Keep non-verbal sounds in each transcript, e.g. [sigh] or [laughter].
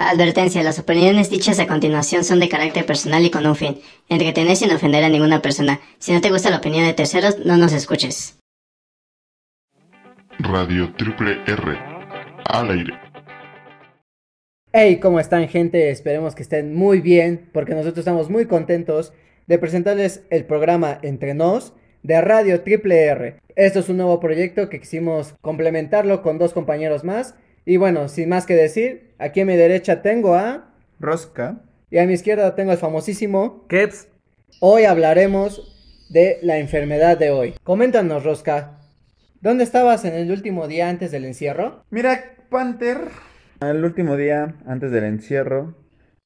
Advertencia, las opiniones dichas a continuación son de carácter personal y con un fin, entretener sin ofender a ninguna persona. Si no te gusta la opinión de terceros, no nos escuches. Radio Triple R. Al aire. Hey, ¿cómo están gente? Esperemos que estén muy bien, porque nosotros estamos muy contentos de presentarles el programa Entre Nos de Radio Triple R. Esto es un nuevo proyecto que quisimos complementarlo con dos compañeros más. Y bueno, sin más que decir, aquí a mi derecha tengo a... Rosca. Y a mi izquierda tengo al famosísimo... Keps. Hoy hablaremos de la enfermedad de hoy. Coméntanos, Rosca. ¿Dónde estabas en el último día antes del encierro? Mira, Panther. El último día antes del encierro.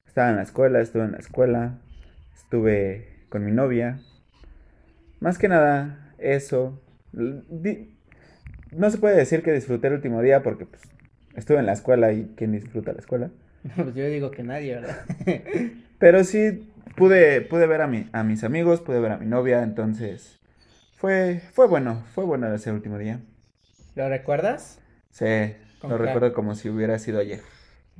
Estaba en la escuela, estuve en la escuela. Estuve con mi novia. Más que nada, eso. Di- No se puede decir que disfruté el último día porque pues, estuve en la escuela y ¿quién disfruta la escuela? [laughs] Pues yo digo que nadie, ¿verdad? [laughs] Pero sí pude, pude ver a, mi, a mis amigos, pude ver a mi novia, entonces fue, fue bueno, fue bueno ese último día. ¿Lo recuerdas? Sí, lo claro. recuerdo como si hubiera sido ayer.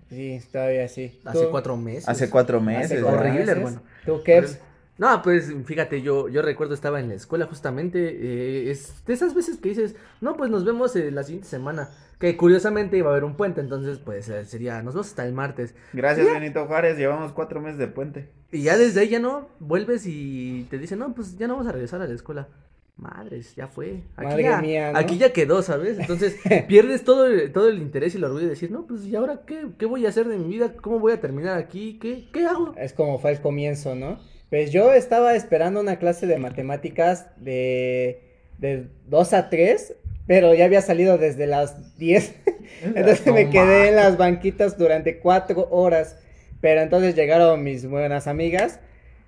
Sí, todavía sí. Hace cuatro meses. Hace cuatro Hace meses. horrible, meses. hermano. ¿Tú, Kevs? No, pues fíjate, yo, yo recuerdo estaba en la escuela justamente, eh, es de esas veces que dices, no, pues nos vemos eh, la siguiente semana, que curiosamente iba a haber un puente, entonces pues eh, sería, nos vemos hasta el martes. Gracias, Benito Juárez, llevamos cuatro meses de puente. Y ya desde ahí ya no, vuelves y te dicen, no, pues ya no vamos a regresar a la escuela. Madres, ya fue. Aquí, Madre ya, mía, ¿no? aquí ya quedó, ¿sabes? Entonces [laughs] pierdes todo el, todo el interés y el orgullo de decir, no, pues y ahora qué, qué voy a hacer de mi vida, cómo voy a terminar aquí, qué, qué hago. Es como fue el comienzo, ¿no? Pues yo estaba esperando una clase de matemáticas de, de 2 a 3, pero ya había salido desde las 10. [laughs] Entonces No me quedé en las banquitas durante 4 horas. Pero entonces llegaron mis buenas amigas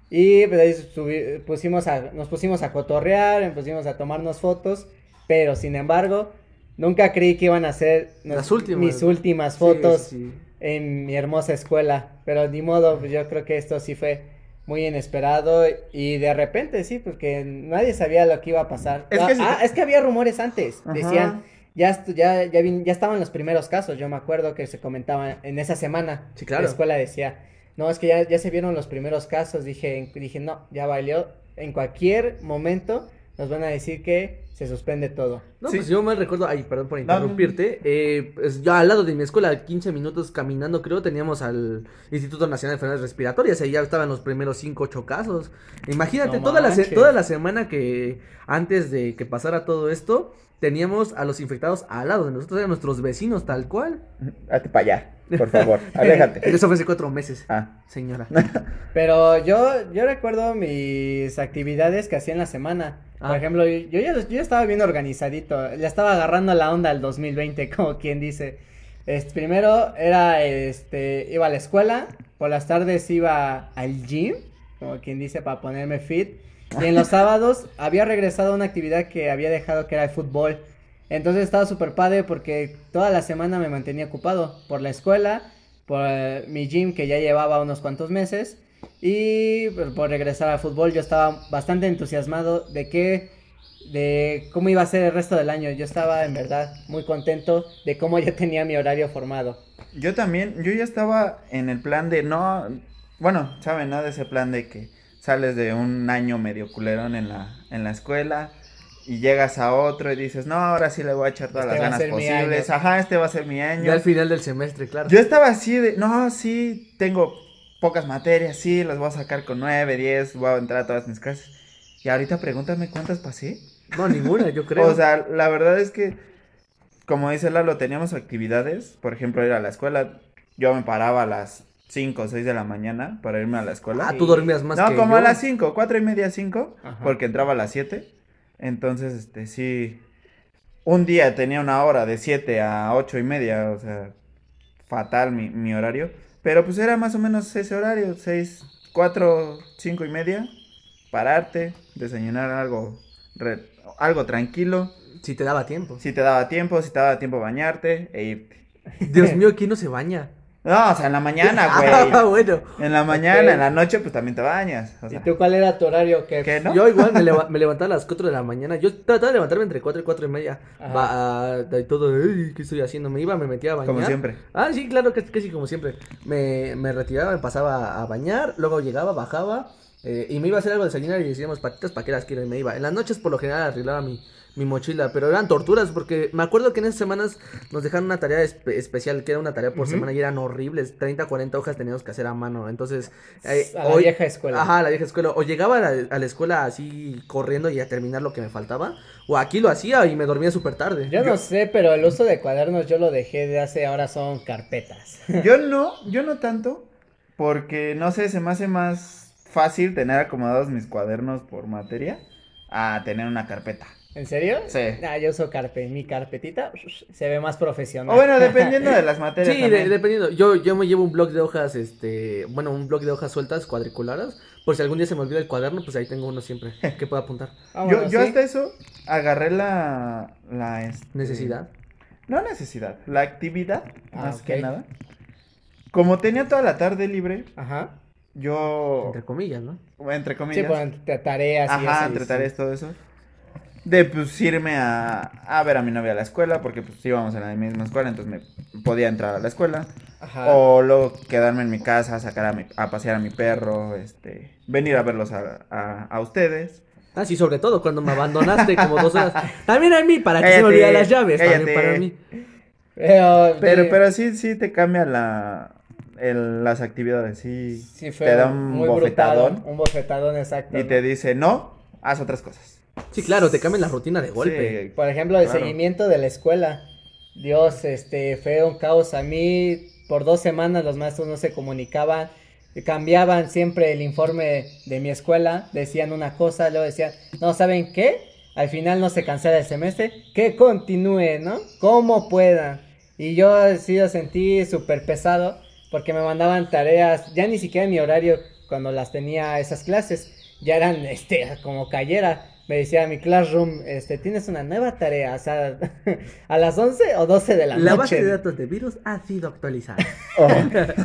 y pues ahí subi- pusimos a, nos pusimos a cotorrear, nos pusimos a tomarnos fotos, pero sin embargo, nunca creí que iban a ser Las nos- últimas. mis últimas fotos sí, sí. en mi hermosa escuela. Pero ni modo, pues yo creo que esto sí fue muy inesperado y de repente sí, porque nadie sabía lo que iba a pasar. Es ah, que si ah, es que había rumores antes. Ajá. Decían, ya, ya, ya, vin- ya estaban los primeros casos. Yo me acuerdo que se comentaban en esa semana. Sí, claro. La escuela decía, no, es que ya, ya se vieron los primeros casos. Dije, dije, no, ya valió. En cualquier momento nos van a decir que se suspende todo. No, Sí. pues yo me recuerdo, ay, perdón por interrumpirte, eh, pues yo al lado de mi escuela, 15 minutos caminando creo, teníamos al Instituto Nacional de Enfermedades Respiratorias, ahí ya estaban los primeros 5, 8 casos. Imagínate, No toda, la se- manches. toda la semana que antes de que pasara todo esto, teníamos a los infectados al lado de nosotros, eran nuestros vecinos tal cual. Hazte para allá, por favor, [laughs] aléjate. Eso fue hace 4 meses, Ah, señora. [laughs] Pero yo, yo recuerdo mis actividades que hacía en la semana. Por Ah. ejemplo, yo, yo ya, yo ya estaba bien organizadito. Ya estaba agarrando la onda al 2020, [laughs] como quien dice. Este, primero era, este, iba a la escuela. Por las tardes iba al gym, como quien dice, para ponerme fit. Y en los sábados había regresado a una actividad que había dejado que era el fútbol. Entonces estaba súper padre porque toda la semana me mantenía ocupado por la escuela, por mi gym que ya llevaba unos cuantos meses y por, por regresar al fútbol. Yo estaba bastante entusiasmado de que, de cómo iba a ser el resto del año. Yo estaba en verdad muy contento de cómo ya tenía mi horario formado. yo también, yo ya estaba en el plan de no, bueno, saben, ¿no? De ese plan de que sales de un año medio culerón en la, en la escuela y llegas a otro y dices, no, ahora sí le voy a echar todas Este las ganas posibles, ajá, este va a ser mi Ya año. al final del semestre, claro. Yo estaba así de, no, sí, tengo pocas materias, sí, las voy a sacar con nueve, diez, voy a entrar a todas mis clases. Y ahorita pregúntame cuántas pasé. No, ninguna, yo [laughs] creo. O sea, la verdad es que, como dice Lalo, teníamos actividades, por ejemplo, ir a la escuela. Yo me paraba a las 5 o 6 de la mañana para irme a la escuela. ah, tú dormías más no, que como a las 5, cuatro y media, 5, Ajá. porque entraba a las 7. Entonces, este, sí, un día tenía una hora de 7 a 8 y media, o sea, fatal mi, mi horario. Pero pues era más o menos ese horario, 6, 4, 5 y media, pararte, desayunar algo, re- algo tranquilo. Si te daba tiempo. Si te daba tiempo, si te daba tiempo bañarte e irte. Dios [laughs] mío, ¿quién no se baña? No, o sea, en la mañana, [laughs] Ah, güey. bueno. En la mañana, en la noche, pues también te bañas. O ¿Y tú cuál era tu horario? que ¿qué, no? Yo igual me, leva- [laughs] me levantaba a las 4 de la mañana. Yo trataba de levantarme entre 4 y 4 y media. Va, ah, y todo, "Ey, ¿qué estoy haciendo? Me iba, me metía a bañar. Como siempre. Ah, sí, claro, que casi como siempre. Me, me retiraba, me pasaba a bañar, luego llegaba, bajaba eh, y me iba a hacer algo de desayunar y decíamos patitas para que las quiero y me iba. En las noches por lo general arreglaba mi, mi mochila, pero eran torturas porque me acuerdo que en esas semanas nos dejaron una tarea espe- especial que era una tarea por semana y eran horribles. 30, 40 hojas teníamos que hacer a mano. Entonces, eh, A la vieja escuela. Ajá, a la vieja escuela. O llegaba a la, a la escuela así corriendo y a terminar lo que me faltaba. O aquí lo hacía y me dormía súper tarde. Yo no sé, pero el uso de cuadernos yo lo dejé de hace, ahora son carpetas. [laughs] Yo no, yo no tanto, porque no sé, se me hace más fácil tener acomodados mis cuadernos por materia a tener una carpeta. ¿En serio? Sí. Ah, yo uso carpe, mi carpetita [laughs] se ve más profesional. O bueno, dependiendo de [laughs] las materias. Sí, de- dependiendo. Yo, yo me llevo un blog de hojas, este, bueno, un blog de hojas sueltas cuadriculadas. Por si algún día se me olvida el cuaderno, pues ahí tengo uno siempre [laughs] que pueda apuntar. Ah, yo yo sí. hasta eso agarré la, la este, Necesidad. No necesidad, la actividad, Ah, más que nada. Como tenía toda la tarde libre, Ajá. yo, Entre comillas, ¿no? entre Sí, comillas, por entre tareas y ajá, entre sí. tareas, todo eso, de pues irme a, a ver a mi novia a la escuela, porque pues íbamos en la misma escuela, entonces me podía entrar a la escuela. Ajá. O luego quedarme en mi casa, sacar a, mi- a pasear a mi perro, este, venir a verlos a, a, a ustedes. Ah, sí, sobre todo cuando me abandonaste como dos horas. [laughs] También a mí, para que se me olvidan las llaves. cállate. También para mí. Pero, Pero, sí, pero sí, sí te cambia la, el- las actividades, sí. sí fue te da un muy bofetadón brutal, un bofetadón exacto. y te dice, no, haz otras cosas. Sí, claro, te cambian la rutina de golpe. Sí, Por ejemplo, el Claro. seguimiento de la escuela. Dios, este, fue un caos. A mí, por dos semanas los maestros no se comunicaban. Cambiaban siempre el informe de mi escuela. Decían una cosa, luego decían, no, ¿saben qué? Al final no se cancela el semestre. Que continúe, ¿no? Como puedan. Y yo sí lo sentí súper pesado. Porque me mandaban tareas, ya ni siquiera en mi horario cuando las tenía esas clases. Ya eran, [laughs] este, como cayera. Me decía mi classroom, este, tienes una nueva tarea, o sea, [laughs] a las 11 o 12 de la, La noche. base de datos de virus ha sido actualizada.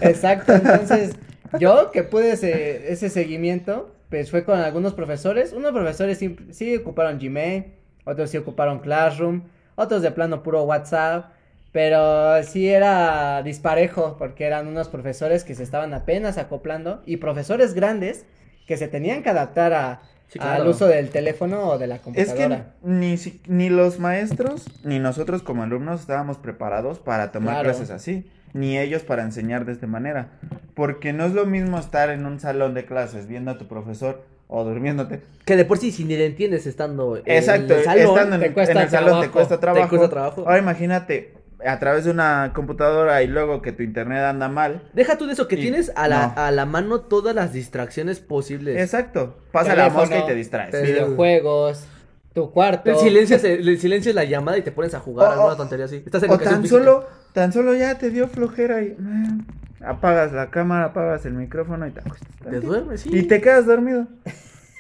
Exacto, entonces yo que pude ese, ese seguimiento, pues fue con algunos profesores. Unos profesores sí, sí ocuparon Gmail, otros sí ocuparon Classroom, otros de plano puro WhatsApp. Pero sí era disparejo porque eran unos profesores que se estaban apenas acoplando y profesores grandes que se tenían que adaptar a, Sí, claro. al uso del teléfono o de la Es computadora. que ni, si- ni los maestros ni nosotros como alumnos estábamos preparados para tomar Claro. clases así, ni ellos para enseñar de esta manera, porque no es lo mismo estar en un salón de clases viendo a tu profesor o durmiéndote. Que de por sí, si ni le entiendes estando en Exacto, el salón, estando en, te cuesta en el salón te trabajo, cuesta te trabajo. cuesta trabajo. Ahora imagínate a través de una computadora y luego que tu internet anda mal. Deja tú de eso, que Y- tienes a la, no. a la mano todas las distracciones posibles. Exacto, pasa la mosca y te distraes. te- Videojuegos, tu cuarto. El silencio, el silencio es la llamada y te pones a jugar alguna tontería así. Estás en O tan física. solo, tan solo ya te dio flojera y mm, apagas la cámara, apagas el micrófono y te acuestas. Te duermes, sí. Y te quedas dormido.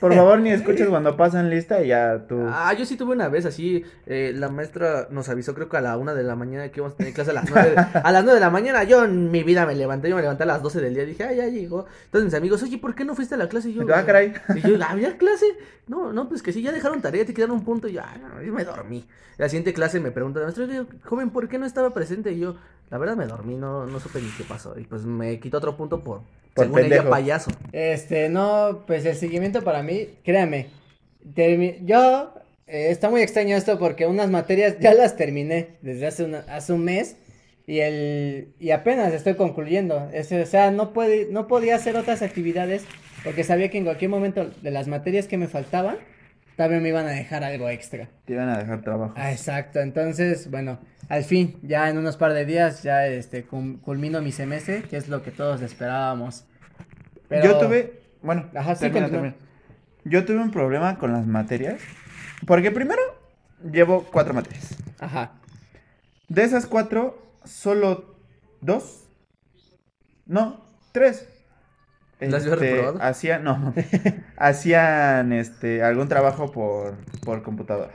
Por favor, ni escuches cuando pasan lista y ya tú. Ah, yo sí tuve una vez así, eh, la maestra nos avisó creo que a la una de la mañana que íbamos a tener clase a las nueve, de- a las nueve de la mañana, yo en mi vida me levanté, yo me levanté a las 12 del día, dije, ah, ya llegó, entonces mis amigos, oye, ¿por qué no fuiste a la clase? Y yo, Ah, caray. y yo, ¿había clase? No, no, pues que sí, ya dejaron tarea, te quedaron un punto, y yo, ah, no, yo me dormí. La siguiente clase me pregunta, la maestra, "Oye, joven, ¿por qué no estaba presente? Y yo, la verdad me dormí, no, no supe ni qué pasó, y pues me quitó otro punto por, Por según ella, pendejo. payaso. Este, no, pues el seguimiento para mí, créame, termi- yo, eh, está muy extraño esto porque unas materias ya las terminé desde hace, una- hace un mes y el, y apenas estoy concluyendo, Es- o sea, no puede, no podía hacer otras actividades porque sabía que en cualquier momento de las materias que me faltaban, también me iban a dejar algo extra. Te iban a dejar trabajo. Ah, exacto, entonces, bueno, al fin, ya en unos par de días, ya este, culmino mi semestre, que es lo que todos esperábamos. Pero- Yo tuve. Bueno, Ajá, sí, termina. Yo tuve un problema con las materias. Porque primero, llevo cuatro materias. Ajá. De esas cuatro, solo dos. No, tres. ¿Las Este, reprobado? Hacían, no, [laughs] hacían este, algún trabajo por, por computadora.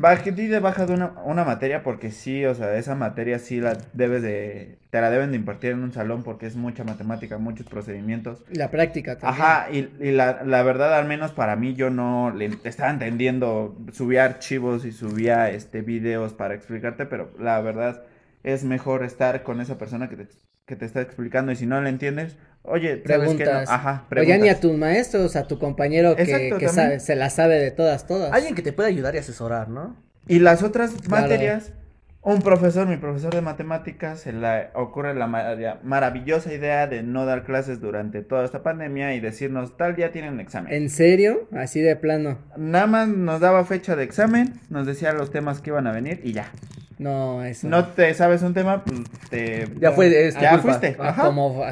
Bajé de baja de una, una materia porque sí, o sea, esa materia sí la debes de, te la deben de impartir en un salón porque es mucha matemática, muchos procedimientos. La práctica también. Ajá, y, y la, la verdad, al menos para mí, yo no le estaba entendiendo, subía archivos y subía este videos para explicarte, pero la verdad es mejor estar con esa persona que te, que te está explicando y si no le entiendes, oye, ¿sabes qué? No? Preguntas. Ajá, O ya ni a preguntas. tus maestros, a tu compañero que, Exacto, que también. sabe- se la sabe de todas, todas. Alguien que te pueda ayudar y asesorar, ¿no? Y las otras Claro. materias, un profesor, mi profesor de matemáticas, se le ocurre la mara- maravillosa idea de no dar clases durante toda esta pandemia y decirnos, tal día tienen examen. ¿En serio? Así de plano. Nada más nos daba fecha de examen, nos decía los temas que iban a venir y ya. No, eso. No te sabes un tema, pues te... Ya fue, es tu ya culpa. fuiste. Ajá.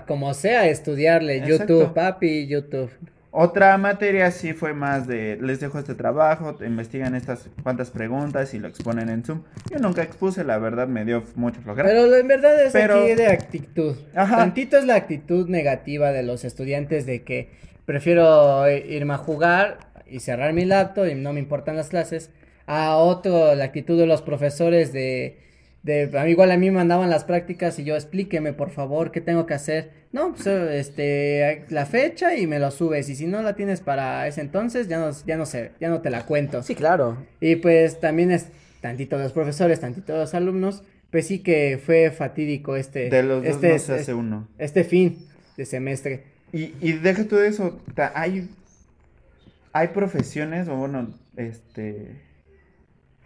como, sea, estudiarle. Exacto. YouTube, papi, YouTube. Otra materia sí fue más de, les dejo este trabajo, investigan estas cuantas preguntas y lo exponen en Zoom. Yo nunca expuse, la verdad me dio mucha flojera. Pero en verdad es Pero- aquí de actitud. Ajá. Tantito es la actitud negativa de los estudiantes de que prefiero eh, irme a jugar y cerrar mi laptop y no me importan las clases. A otro, la actitud de los profesores de, de a mí igual a mí me mandaban las prácticas y yo explíqueme por favor qué tengo que hacer. No, pues este la fecha y me lo subes y si no la tienes para ese entonces ya no ya no sé, ya no te la cuento. Sí, claro. Y pues también es tantito de los profesores, tantito de los alumnos, pues sí que fue fatídico este, de los dos este, no se hace este, uno. este fin de semestre. Y, y deja tú de eso, hay, hay profesiones, o bueno, este,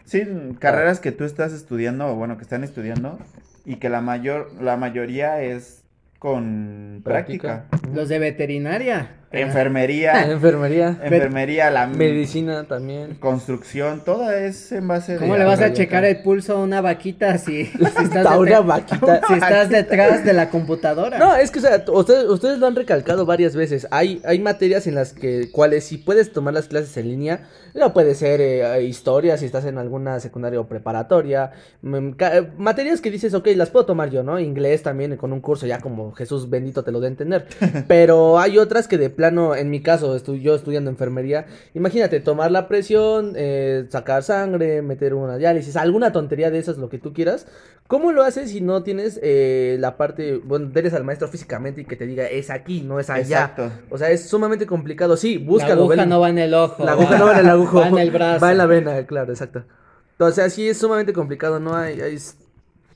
sí, carreras que tú estás estudiando, o bueno, que están estudiando, y que la mayor, la mayoría es con práctica. Los de veterinaria. Enfermería, [laughs] Enfermería. enfermería, la Medicina también. construcción, toda es en base ¿Cómo de... le vas a checar el pulso a una vaquita si, si [laughs] estás, A una detrás- vaquita. si estás detrás de la computadora? No, es que, o sea, ustedes, ustedes lo han recalcado varias veces. Hay, hay materias en las que, cuales si puedes tomar las clases en línea, no puede ser eh, historia si estás en alguna secundaria o preparatoria. mm, materias que dices, ok, las puedo tomar yo, ¿no? Inglés también con un curso ya como Jesús bendito te lo a entender. [laughs] Pero hay otras que de plano, en mi caso, estu- yo estudiando enfermería, imagínate, tomar la presión, eh, sacar sangre, meter una diálisis, alguna tontería de esas, lo que tú quieras. ¿Cómo lo haces si no tienes eh, la parte, bueno, eres al maestro físicamente y que te diga es aquí, no es allá? Exacto. O sea, es sumamente complicado. Sí, la búscalo. aguja velo. no va en el ojo. La aguja no va en el agujo. [laughs] Va en el brazo. Va en la vena, claro, exacto. O sea, sí es sumamente complicado. No hay, hay-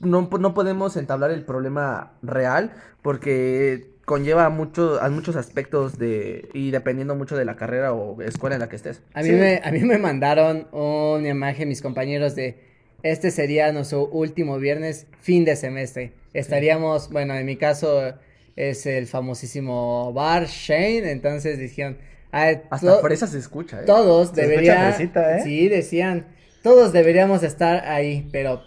no, no podemos entablar el problema real porque conlleva mucho, a muchos aspectos de, y dependiendo mucho de la carrera o escuela en la que estés. A mí, Sí. me, a mí me mandaron una imagen mis compañeros de este sería nuestro último viernes, fin de semestre. Estaríamos, bueno, en mi caso es el famosísimo bar Shane, entonces dijeron, ah, Hasta fresa se escucha, ¿eh? todos Se escucha deberían, fresita, ¿eh? sí, decían, todos deberíamos estar ahí, pero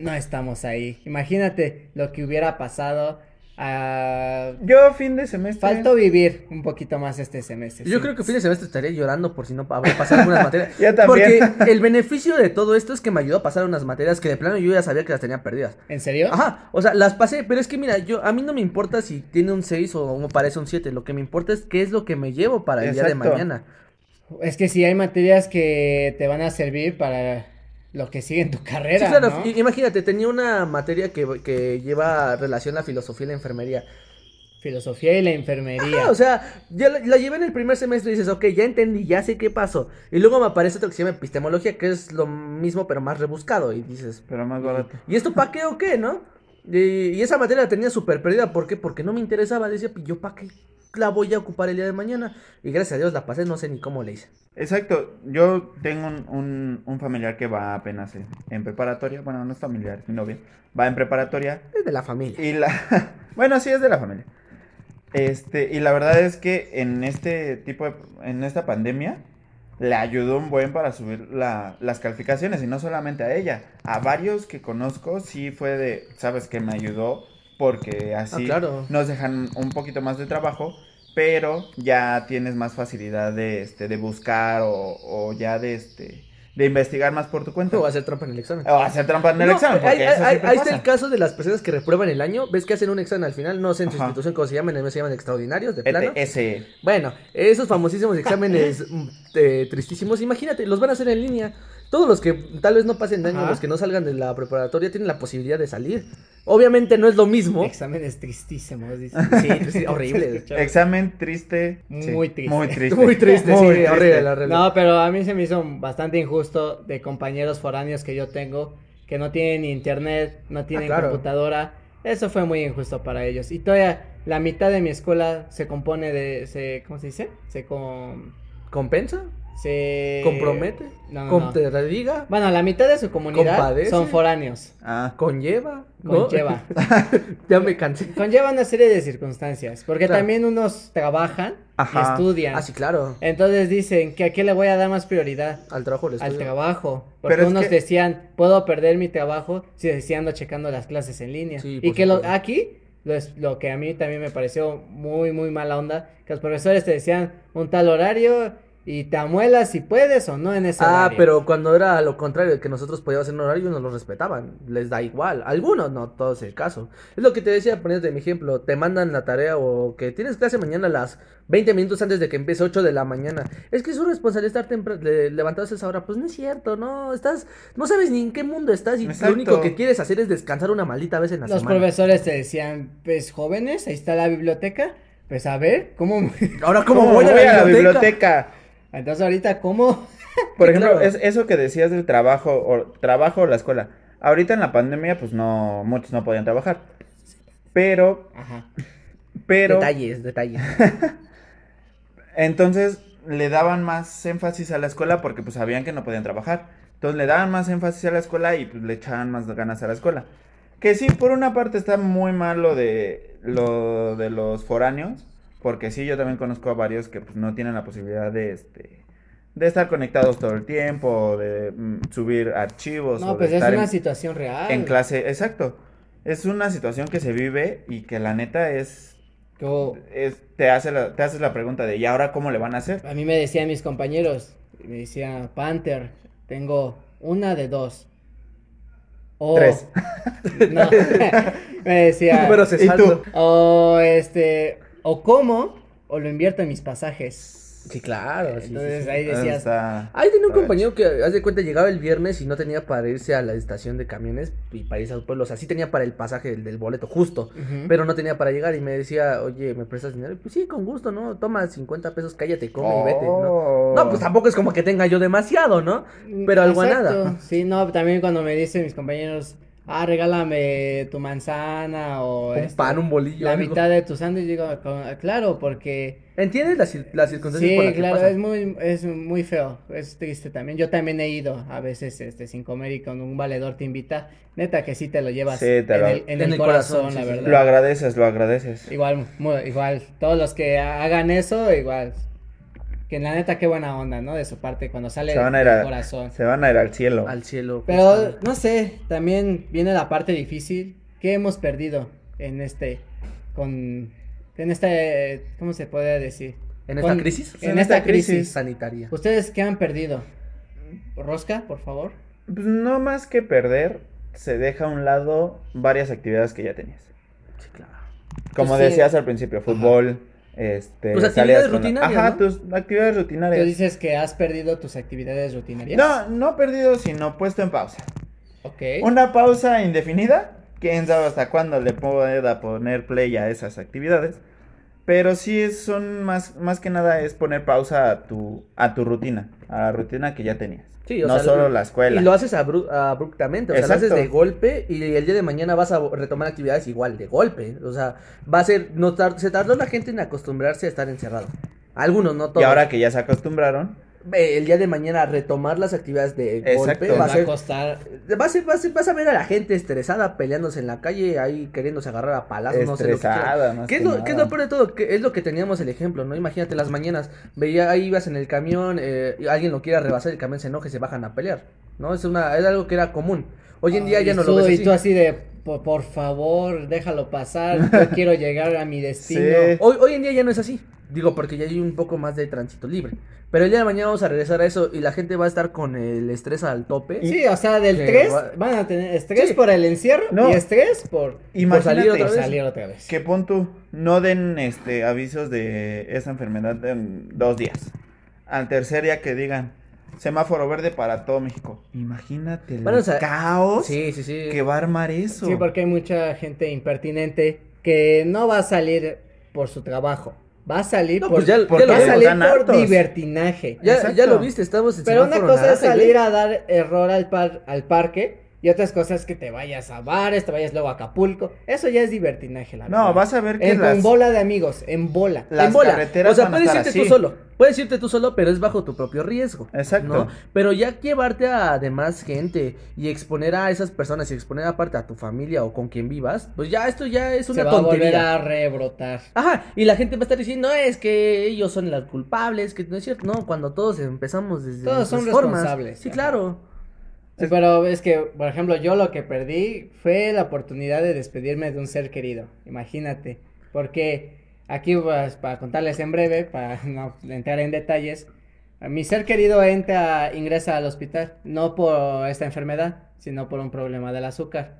no estamos ahí. Imagínate lo que hubiera pasado. ah, Yo fin de semestre... faltó vivir un poquito más este semestre. Yo sí. creo que fin de semestre estaría llorando por si no habría pasado algunas [laughs] materias. Yo también. Porque el beneficio de todo esto es que me ayudó a pasar unas materias que de plano yo ya sabía que las tenía perdidas. ¿En serio? Ajá, o sea, las pasé, pero es que mira, yo a mí no me importa si tiene un 6 o, o parece un 7, lo que me importa es qué es lo que me llevo para el día de mañana. Es que sí hay materias que te van a servir para lo que sigue en tu carrera, Sí, claro, ¿no? imagínate, tenía una materia que, que lleva relación a filosofía y la enfermería. Filosofía y la enfermería. Ajá, o sea, ya la, la llevé en el primer semestre y dices, ok, ya entendí, ya sé qué pasó. Y luego me aparece otro que se llama epistemología, que es lo mismo pero más rebuscado. Y dices, Pero más barato. ¿y esto para qué o qué, no? Y, y esa materia la tenía súper perdida, ¿por qué? Porque no me interesaba. Decía, "Pues, ¿yo para qué la voy a ocupar el día de mañana? Y gracias a Dios la pasé, no sé ni cómo le hice. Exacto, yo tengo un, un, un familiar que va apenas en, en preparatoria, bueno, no es familiar, es mi novia, va en preparatoria Es de la familia. y la, [laughs] bueno, sí es de la familia, este, y la verdad es que en este tipo de, en esta pandemia, le ayudó un buen para subir la, las calificaciones, y no solamente a ella, a varios que conozco, sí fue de, sabes que me ayudó, porque así Ah, claro. nos dejan un poquito más de trabajo, pero ya tienes más facilidad de, este, de buscar o, o ya de, este, de investigar más por tu cuenta. O hacer trampa en el examen. O hacer trampa en el No, examen, porque ahí, eso siempre ahí está el caso de las personas que reprueban el año. ¿Ves que hacen un examen al final? No sé en su Ajá. institución cómo se llaman, mío se llaman extraordinarios, de plano. ETS. Bueno, esos famosísimos exámenes [laughs] eh, tristísimos, imagínate, los van a hacer en línea. Todos los que tal vez no pasen de año, Ajá. los que no salgan de la preparatoria, tienen la posibilidad de salir. Obviamente no es lo mismo. Exámenes tristísimos, dice. [laughs] Sí, sí, horrible. Examen triste. sí, Muy triste. Muy [laughs] triste. Muy triste, Muy sí, triste. horrible, horrible. No, pero a mí se me hizo bastante injusto de compañeros foráneos que yo tengo que no tienen internet, no tienen claro. computadora. Eso fue muy injusto para ellos. Y todavía la mitad de mi escuela se compone de, se, ¿cómo se dice? Se com, ¿Compensa? Se ¿Compromete? No, no, ¿Com- no. ¿Te diga? Bueno, la mitad de su comunidad ¿Compadece? son foráneos. Ah, ¿Conlleva? ¿no? Conlleva. [laughs] ya me cansé. Conlleva una serie de circunstancias. Porque Claro. también unos trabajan Ajá. y estudian. Ah, sí, claro. Entonces dicen que a qué le voy a dar más prioridad. Al trabajo les Al trabajo. Pero Porque es unos que- decían, puedo perder mi trabajo si si ando checando las clases en línea. Sí, y que lo, aquí, lo, es- lo que a mí también me pareció muy, muy mala onda, que los profesores te decían un tal horario y te amuelas si puedes o no en ese Ah, horario. pero cuando era lo contrario, que nosotros podíamos hacer un horario, nos lo respetaban. Les da igual. Algunos, no todos es el caso. Es lo que te decía, poniéndote mi ejemplo. Te mandan la tarea o que tienes clase mañana a las 20 minutos antes de que empiece 8 de la mañana. Es que es su responsabilidad estar temprano, levantados a esa hora. Pues no es cierto, no. Estás, no sabes ni en qué mundo estás y Exacto. lo único que quieres hacer es descansar una maldita vez en la Los semana. profesores te decían, pues jóvenes, ahí está la biblioteca. Pues a ver, ¿cómo? Ahora, ¿Cómo ¿cómo voy voy a la biblioteca? Entonces ahorita, ¿cómo? [laughs] Por ejemplo, claro. es eso que decías del trabajo o trabajo o la escuela. Ahorita en la pandemia, pues no, muchos no podían trabajar. Pero, Ajá. pero, Detalles, detalles. [laughs] entonces le daban más énfasis a la escuela porque pues sabían que no podían trabajar. Entonces le daban más énfasis a la escuela y pues le echaban más ganas a la escuela. Que sí, por una parte está muy mal lo de lo de los foráneos, porque sí, yo también conozco a varios que pues, no tienen la posibilidad de este de estar conectados todo el tiempo, de mm, subir archivos, o No, de pues es estar una en, situación real. en clase, exacto. Es una situación que se vive y que la neta es, te hace la, te haces la pregunta de ¿y ahora cómo le van a hacer? A mí me decían mis compañeros, me decía Panther, tengo una de dos. O, Tres. [laughs] No, [laughs] me decía, Número se ¿Y tú? saldo. o este, o como, o lo invierto en mis pasajes. Sí, claro. sí, Entonces sí. ahí decías, Está- Ahí tenía un compañero que, haz de cuenta, llegaba el viernes y no tenía para irse a la estación de camiones y para irse al pueblo. O sea, sí tenía para el pasaje del, del boleto, justo. Pero no tenía para llegar y me decía, oye, ¿me prestas dinero? Y pues sí, con gusto, ¿no? Toma 50 pesos, cállate, come y vete, ¿no? Oh. No, pues tampoco es como que tenga yo demasiado, ¿no? Pero algo a nada. Sí, no, también cuando me dicen mis compañeros, ah, regálame tu manzana o Un este, pan, un bolillo. la algo. mitad de tu sándwich, digo, "Con- claro, porque ¿Entiendes las, cir- las circunstancias Sí, por las claro, pasa? es muy, es muy feo, es triste también. Yo también he ido a veces este, sin comer y con un valedor te invita. Neta que sí te lo llevas Sí, te en, lo- el, en en el el corazón, corazón, la sí, verdad. Lo agradeces, lo agradeces. Igual, muy- igual, todos los que hagan eso, igual. Que la neta, qué buena onda, ¿no? De su parte, cuando sale Se van a ir del a- corazón. Se van a ir al cielo. Al cielo. Pero, justamente. no sé, también viene la parte difícil. ¿Qué hemos perdido en este, con, en este, ¿cómo se puede decir? ¿En esta con- crisis? En esta crisis. sanitaria. ¿Ustedes qué han perdido? Rosca, por favor. Pues no más que perder, se deja a un lado varias actividades que ya tenías. Sí, claro. Como Pues sí. decías al principio, fútbol, este... Tus salidas actividades rutinarias, Ajá, ¿no? tus actividades Tú rutinarias. dices que has perdido tus actividades rutinarias. No, no perdido, sino puesto en pausa. Ok. Una pausa indefinida, quién sabe hasta cuándo le pueda poner play a esas actividades. Pero sí es- son más, más que nada es poner pausa a tu, a tu rutina, a la rutina que ya tenías. Sí, o no sea, solo lo- la escuela. Y lo haces abru- abruptamente, o sea, lo haces de golpe y el día de mañana vas a retomar actividades igual, de golpe. O sea, va a ser, no tar- se tardó la gente en acostumbrarse a estar encerrado. Algunos, no todos. Y ahora que ya se acostumbraron, el día de mañana retomar las actividades de Exacto. golpe va va a ser... costar. Vas a, vas, a, vas a ver a la gente estresada peleándose en la calle, ahí queriéndose agarrar a palazos, no sé lo que más ¿Qué es, que lo, qué es lo peor de todo? Que es lo que teníamos el ejemplo, ¿no? Imagínate las mañanas, veía ahí ibas en el camión, eh, y alguien lo quiere rebasar, el camión se enoja y se bajan a pelear, ¿no? Es una es algo que era común. Hoy en día Ay, ya no tú- lo ves Y así. tú así de, por, por favor, déjalo pasar. Yo [laughs] quiero llegar a mi destino. Sí. Hoy, hoy en día ya no es así. Digo, porque ya hay un poco más de tránsito libre. Pero el día de mañana vamos a regresar a eso y la gente va a estar con el estrés al tope. Sí, o sea, del Que 3 va- van a tener estrés Sí. por el encierro No. y estrés por, Imagínate salir otra por vez. salir otra vez. que pon tú, no den este avisos de esa enfermedad en dos días. Al tercer día que digan, semáforo verde para todo México. Imagínate el Bueno, o sea, caos Sí, sí, sí. que va a armar eso. Sí, porque hay mucha gente impertinente que no va a salir por su trabajo. Va a salir No, por, pues ya- ya va a lo- salir por divertinaje. Ya, lo viste, estamos en Pero una cosa es salir güey. a dar error al, par- al parque y otras cosas que te vayas a bares, te vayas luego a Acapulco. Eso ya es divertinaje, la No, verdad. vas a ver que En, las, con bola de amigos, en bola. las en bola. carreteras o sea, puedes irte así. tú solo. Puedes irte tú solo, pero es bajo tu propio riesgo. Exacto. ¿no? Pero ya llevarte a demás gente y exponer a esas personas y exponer aparte a tu familia o con quien vivas, pues ya esto ya es Se una va a volver a rebrotar. Ajá, y la gente va a estar diciendo, no, es que ellos son los culpables, que no es cierto. No, cuando todos empezamos desde Todos son formas. responsables, Sí, ajá. claro. Sí, pero es que, por ejemplo, yo lo que perdí fue la oportunidad de despedirme de un ser querido. Imagínate. Porque aquí, pues, para contarles en breve, para [laughs] no entrar en detalles, mi ser querido entra, ingresa al hospital, no por esta enfermedad, sino por un problema del azúcar.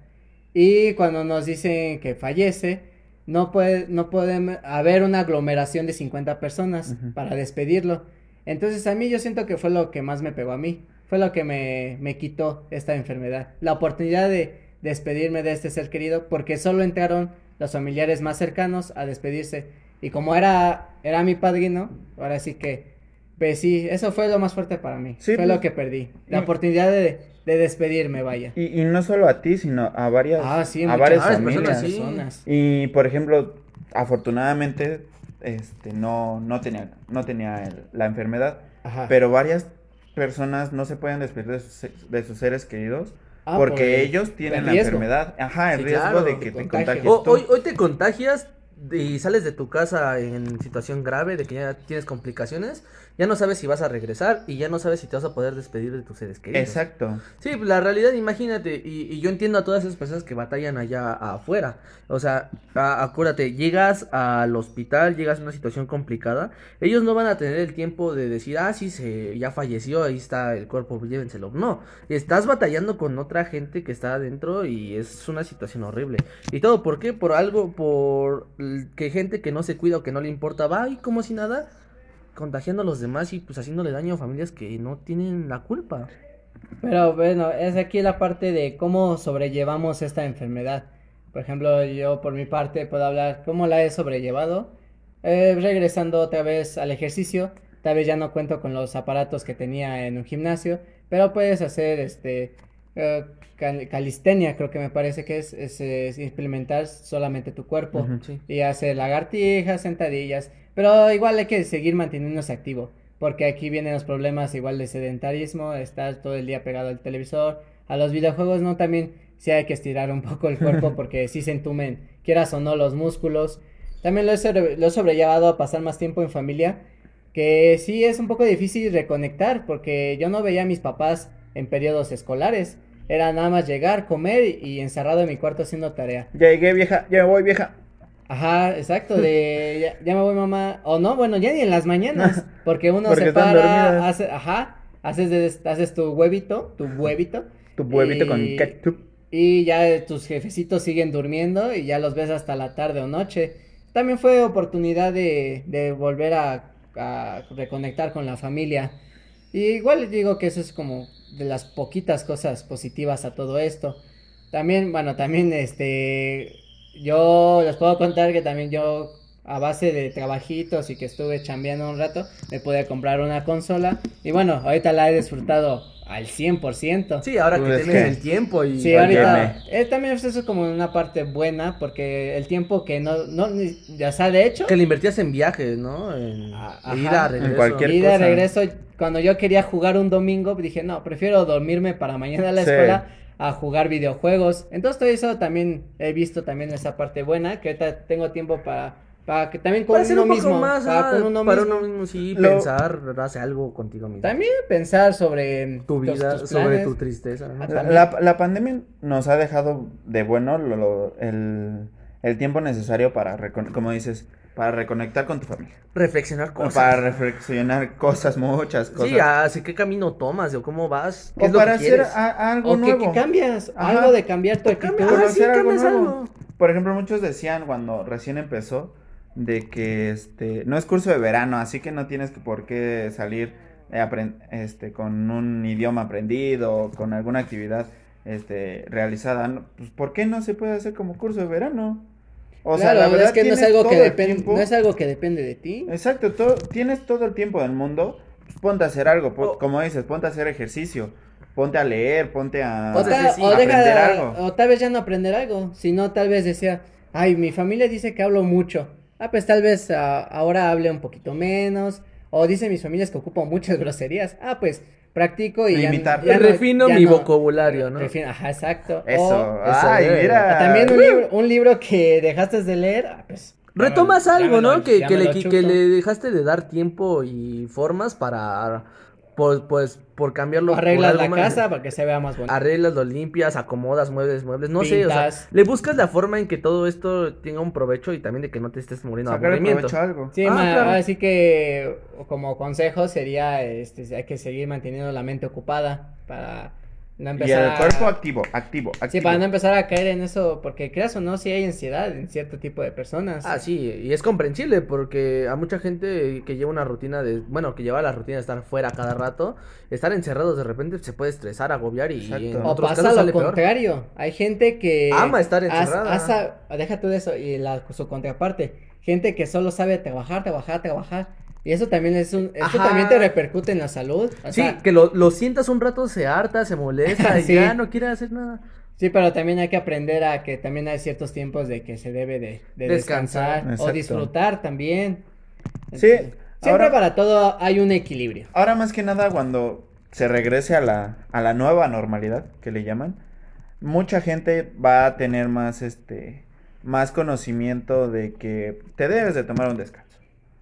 Y cuando nos dicen que fallece, no puede, no puede haber una aglomeración de 50 personas para despedirlo. Entonces a mí yo siento que fue lo que más me pegó a mí, fue lo que me, me quitó esta enfermedad, la oportunidad de despedirme de este ser querido, porque solo entraron los familiares más cercanos a despedirse. Y como era, era mi padrino, ahora sí que, pues sí, eso fue lo más fuerte para mí, Sí, fue pues, lo que perdí, la oportunidad de, de despedirme, vaya. Y, y no solo a ti, sino a varias, Ah, sí, a varias varias familias. personas, sí. personas. Y por ejemplo, afortunadamente, este, no, no tenía, no tenía el- la enfermedad, Ajá. pero varias personas no se pueden despedir de sus, de sus seres queridos Ah, porque por el- ellos tienen el la enfermedad. Ajá, el Sí, riesgo claro, de que te contagio. contagies O- hoy, hoy te contagias y sales de tu casa en situación grave, de que ya tienes complicaciones, ya no sabes si vas a regresar y ya no sabes si te vas a poder despedir de tus seres queridos. Exacto. Sí, la realidad, imagínate, y, y yo entiendo a todas esas personas que batallan allá afuera. O sea, a- acuérdate, llegas al hospital, llegas a una situación complicada, ellos no van a tener el tiempo de decir, ah, sí, se, ya falleció, ahí está el cuerpo, llévenselo. No, estás batallando con otra gente que está adentro y es una situación horrible. ¿Y todo por qué? Por algo, por que gente que no se cuida o que no le importa, va y como si nada, contagiando a los demás y pues haciéndole daño a familias que no tienen la culpa. Pero bueno, es aquí la parte de cómo sobrellevamos esta enfermedad. Por ejemplo, yo por mi parte puedo hablar cómo la he sobrellevado. Eh, regresando otra vez al ejercicio, tal vez ya no cuento con los aparatos que tenía en un gimnasio, pero puedes hacer este eh, cal- calistenia, creo que me parece que es, es, es implementar solamente tu cuerpo. Sí. y hacer lagartijas, sentadillas, pero igual hay que seguir manteniéndose activo, porque aquí vienen los problemas igual de sedentarismo, estar todo el día pegado al televisor, a los videojuegos no también sí hay que estirar un poco el cuerpo [laughs] porque sí se entumen, quieras o no los músculos. También lo he, sobre- lo he sobrellevado a pasar más tiempo en familia, que sí es un poco difícil reconectar, porque yo no veía a mis papás en periodos escolares, era nada más llegar, comer y encerrado en mi cuarto haciendo tarea. Ya llegué, vieja, ya me voy, vieja. Ajá, exacto, de ya, ya me voy mamá, o no, bueno, ya ni en las mañanas, [laughs] porque uno Porque se para, hace, ajá, haces, de- haces tu huevito, tu huevito, Tu huevito con ketchup. y ya tus jefecitos siguen durmiendo y ya los ves hasta la tarde o noche. También fue oportunidad de, de volver a, a reconectar con la familia. Y igual les digo que eso es como de las poquitas cosas positivas a todo esto. También, bueno, también este, yo les puedo contar que también yo a base de trabajitos y que estuve chambeando un rato, me pude comprar una consola. Y bueno, ahorita la he disfrutado al 100%. Sí, ahora Pues que es tienes que- el tiempo y... Sí, ahorita eh, también eso es como una parte buena porque el tiempo que no, no, ya sea de hecho, Que le invertías en viajes, ¿no? En Ah, ida, ajá. regreso. En cualquier- y de cosa. regreso, cuando yo quería jugar un domingo, dije, no, prefiero dormirme para mañana a la Sí. escuela a jugar videojuegos. Entonces todo eso también he visto también esa parte buena, que ahorita tengo tiempo para, para que también con uno un mismo, más, para ah, con uno para mismo. uno mismo, sí, Lo- pensar, hacer algo contigo mismo. También pensar sobre tu vida, tus sobre tu tristeza. ¿no? Ah, La, la- pandemia nos ha dejado de bueno lo- lo- el, el tiempo necesario para, como dices, para reconectar con tu familia. Reflexionar cosas. Para reflexionar cosas, muchas cosas. Sí, así qué camino tomas, o cómo vas, qué o es lo para que hacer quieres. a- algo O que, nuevo. que cambias, Ajá. algo de cambiar tu actitud. cambia- Por Ah, sí, hacer algo cambias nuevo. algo. Por ejemplo, muchos decían cuando recién empezó de que este no es curso de verano, así que no tienes que por qué salir eh, este, con un idioma aprendido, con alguna actividad este, realizada, pues ¿por qué no se puede hacer como curso de verano? O sea, claro, la verdad es que no es algo que depende, tiempo- no es algo que depende de ti. Exacto, todo, tienes todo el tiempo del mundo, pues ponte a hacer algo, como dices, ponte a hacer ejercicio, ponte a leer, ponte a O, tal- sí, o deja aprender de- algo. o tal vez ya no aprender algo, sino tal vez decía, ay, mi familia dice que hablo mucho. Ah, pues tal vez ah, ahora hable un poquito menos. O dice mis familias que ocupo muchas [laughs] groserías. Ah, pues practico y ya- Limitar. ya no- Refino ya mi no- vocabulario, ¿no? refino- ajá, exacto. Eso, O, eso, ay, eh. mira. también un libro, un libro que dejaste de leer, ah, pues... Retomas algo, lo- ¿no? Que, le dejaste de dar tiempo y formas para, por, pues, por cambiarlo. por Arreglas algo la más. casa para que se vea más bonito. Arreglas, lo limpias, acomodas, muebles, muebles, no sé, o sea, Pintas. le buscas la forma en que todo esto tenga un provecho y también de que no te estés muriendo de Sacarle aburrimiento. provecho algo. Sí, Ah, ma- claro. así que como consejo sería, este, hay que seguir manteniendo la mente ocupada para no Y el a- cuerpo activo, activo, activo. Sí, para no empezar a caer en eso, porque creas o no, sí hay ansiedad en cierto tipo de personas. Ah, sí, y es comprensible porque a mucha gente que lleva una rutina de, bueno, que lleva la rutina de estar fuera cada rato, estar encerrados de repente se puede estresar, agobiar y en O otros pasa casos lo sale peor. contrario. Hay gente que Ama estar has- encerrada. has- deja tú de eso y la, su contraparte. Gente que solo sabe trabajar, trabajar, trabajar. Y eso también es un, eso Ajá. también te repercute en la salud. O Sí, sea, que lo, lo sientas un rato, se harta, se molesta [laughs] y ya no quiere hacer nada. Sí, pero también hay que aprender a que también hay ciertos tiempos de que se debe de, de Descansar. descansar, o disfrutar también. Sí, Siempre ahora- para todo hay un equilibrio. Ahora más que nada cuando se regrese a la, a la nueva normalidad, que le llaman, mucha gente va a tener más este más conocimiento de que te debes de tomar un descanso.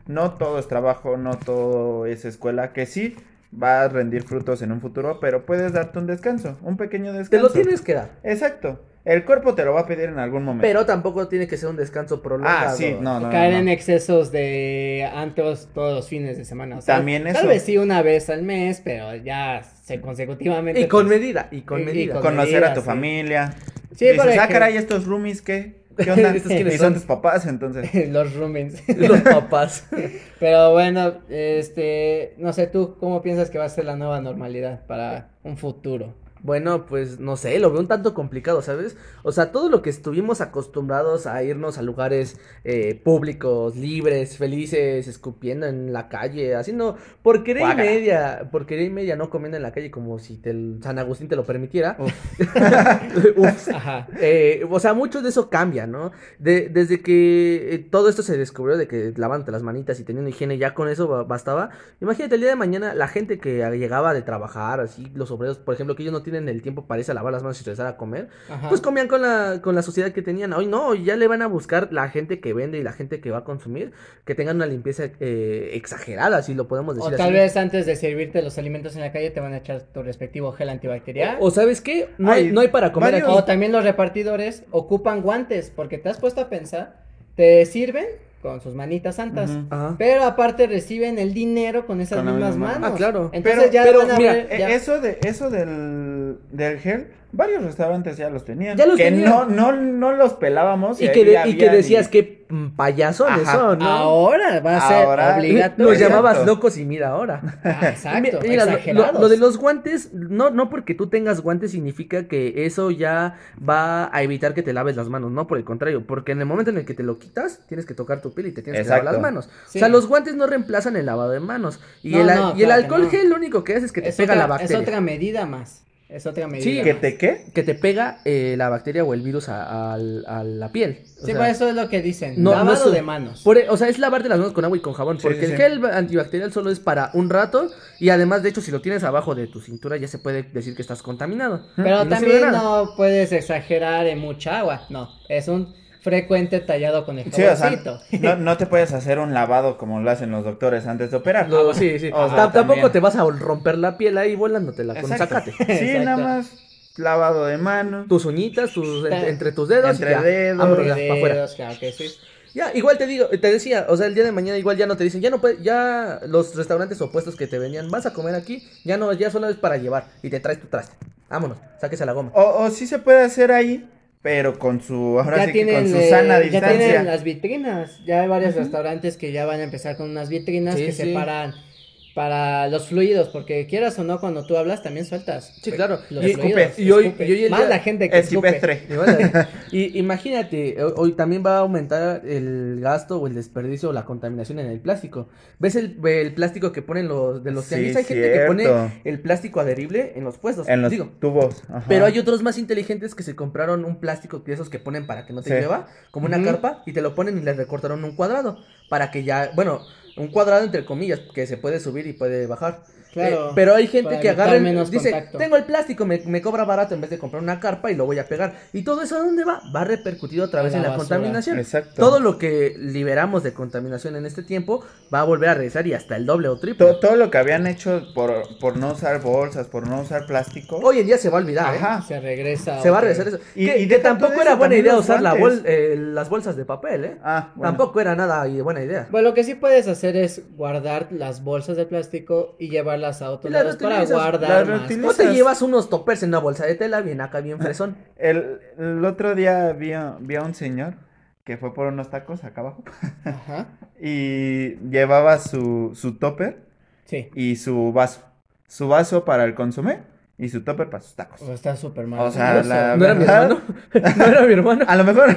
No todo es trabajo, no todo es escuela, que sí va a rendir frutos en un futuro, pero puedes darte un descanso, un pequeño Te descanso. lo tienes que dar. Exacto. El cuerpo te lo va a pedir en algún momento. Pero tampoco tiene que ser un descanso prolongado. ah, sí, no, no. caer no, no. en excesos de antros todos los fines de semana. o sea, También Tal eso. vez sí una vez al mes, pero ya se consecutivamente. Y con pues, medida, y con Y- y medida. con- Conocer a tu sí. familia. Sí, Dices, por ah, ejemplo- caray, estos roomies, ¿qué? [laughs] ¿Qué onda? [laughs] ¿Estos quiénes y son son? tus papás, entonces. [laughs] los roomings. Los papás. pero bueno, este, no sé tú cómo piensas que va a ser la nueva normalidad para un futuro. Bueno, pues no sé, lo veo un tanto complicado, ¿sabes? O sea, todo lo que estuvimos acostumbrados a irnos a lugares eh, públicos, libres, felices, escupiendo en la calle, haciendo porquería y Guácala. media, porquería y media, no comiendo en la calle como si te, San Agustín te lo permitiera. Uf. [laughs] [laughs] Ajá. Eh, o sea, mucho de eso cambia, ¿no? De- desde que eh, todo esto se descubrió de que lavándote las manitas y teniendo higiene ya con eso ba- bastaba. Imagínate el día de mañana la gente que llegaba de trabajar, así los obreros, por ejemplo, que ellos no tienen el tiempo para irse a lavar las manos y regresar a comer, Ajá. pues comían con la con la sociedad que tenían. Hoy no, ya le van a buscar la gente que vende y la gente que va a consumir que tengan una limpieza eh, exagerada, si lo podemos decir O tal así. vez antes de servirte los alimentos en la calle te van a echar tu respectivo gel antibacterial. O, o sabes qué, no hay, Ay, no hay para comer aquí. O también los repartidores ocupan guantes, porque te has puesto a pensar, te sirven con sus manitas santas, pero aparte reciben el dinero con esas Con mismas manos. manos. Ah, claro. Entonces Pero- ya pero van a mira, ver, ya- Eso de eso del, del gel, varios restaurantes ya los tenían. Ya los que tenían. no no no los pelábamos Y que, de- y que decías ni- que mm, payasones Ajá. son, ¿no? ahora va a ser Ahora- obligatorio. Nos llamabas locos y mira ahora. Ah, exacto, [laughs] Mira, lo- lo, exagerados. lo de los guantes, no, no porque tú tengas guantes significa que eso ya va a evitar que te laves las manos, no, por el contrario, porque en el momento en el que te lo quitas, tienes que tocar tu piel y te tienes que lavar las manos. Sí. O sea, los guantes no reemplazan el lavado de manos. Y No, el, no, y claro alcohol no. gel lo único que hace es que te es pega otra, la bacteria. Es otra medida más. Es otra medida. Sí, ¿Que te qué? Que te pega eh, la bacteria o el virus a, la piel. O Sí, sea, por eso es lo que dicen. no- no lavado es- de manos. Por e- o sea, es lavarte las manos con agua y con jabón. Sí, porque sí, el sí. gel antibacterial solo es para un rato. Y además, de hecho, si lo tienes abajo de tu cintura, ya se puede decir que estás contaminado. Pero no también no puedes exagerar en mucha agua. No, es un frecuente tallado con el Sí, o sea, jaboncito. no, [laughs] no te puedes hacer un lavado como lo hacen los doctores antes de operar. Lo- sí, sí. O sea, Ta- tampoco te vas a romper la piel ahí volándotela con Exacto. zacate. [laughs] Sí, Exacto. nada más lavado de manos. Tus uñitas, tus, entre, entre tus dedos. Entre y ya. dedos. Vámonos ya, Dedos, pa' afuera. claro que sí. Ya, igual te digo, te decía, o sea, el día de mañana igual ya no te dicen, ya no puedes, ya los restaurantes opuestos que te venían, vas a comer aquí, ya no, ya solo es para llevar y te traes tu traste. Vámonos, sáquese la goma. O, o sí se puede hacer ahí, pero con su, ahora ya sí que tienen, con su eh, sana ya tienen distancia. las vitrinas. Ya hay varios restaurantes que ya van a empezar con unas vitrinas Sí, que sí. separan para los fluidos, porque quieras o no, cuando tú hablas también sueltas. Sí, claro. Los Y- fluidos. y hoy- escupe. y hoy Más día- la gente que escupe. Esquipestre. [laughs] Y imagínate, ho- hoy también va a aumentar el gasto o el desperdicio o la contaminación en el plástico. ¿Ves el, el plástico que ponen los de los Sí, tianguis? Hay gente que pone el plástico adherible en los puestos. En los Digo, tubos. ajá. pero hay otros más inteligentes que se compraron un plástico de esos que ponen para que no te Sí. llueva, como una carpa, y te lo ponen y le recortaron un cuadrado. Para que ya, bueno, un cuadrado entre comillas, que se puede subir y puede bajar. Claro, Eh, pero hay gente que agarra, menos dice, contacto. tengo el plástico, me, me cobra barato en vez de comprar una carpa y lo voy a pegar. ¿Y todo eso a dónde va? Va a repercutir otra A vez la en la basura. contaminación. Exacto. Todo lo que liberamos de contaminación en este tiempo va a volver a regresar y hasta el doble o triple. To- todo lo que habían hecho por, por no usar bolsas, por no usar plástico. Hoy en día se va a olvidar. ¿eh? Ajá. Se regresa. Se va a regresar eso. Y- que, y que deja todo tampoco eso, era buena idea usar la bol- eh, las bolsas de papel, ¿eh? Ah, bueno. Tampoco era nada buena idea. Bueno, lo que sí puedes hacer es guardar las bolsas de plástico y llevarlas a otros Y las lados para guardar Las más. ¿No te llevas unos toppers en una bolsa de tela bien acá, bien fresón? El, el otro día vi a, vi a un señor que fue por unos tacos acá abajo Ajá. [laughs] y llevaba su, su topper Sí. y su vaso. Su vaso para el consomé y su topper para sus tacos. O está súper mal. O sea, Eso. la- ¿No era mi verdad- hermano? [laughs] ¿No era mi hermano? [laughs] A lo mejor,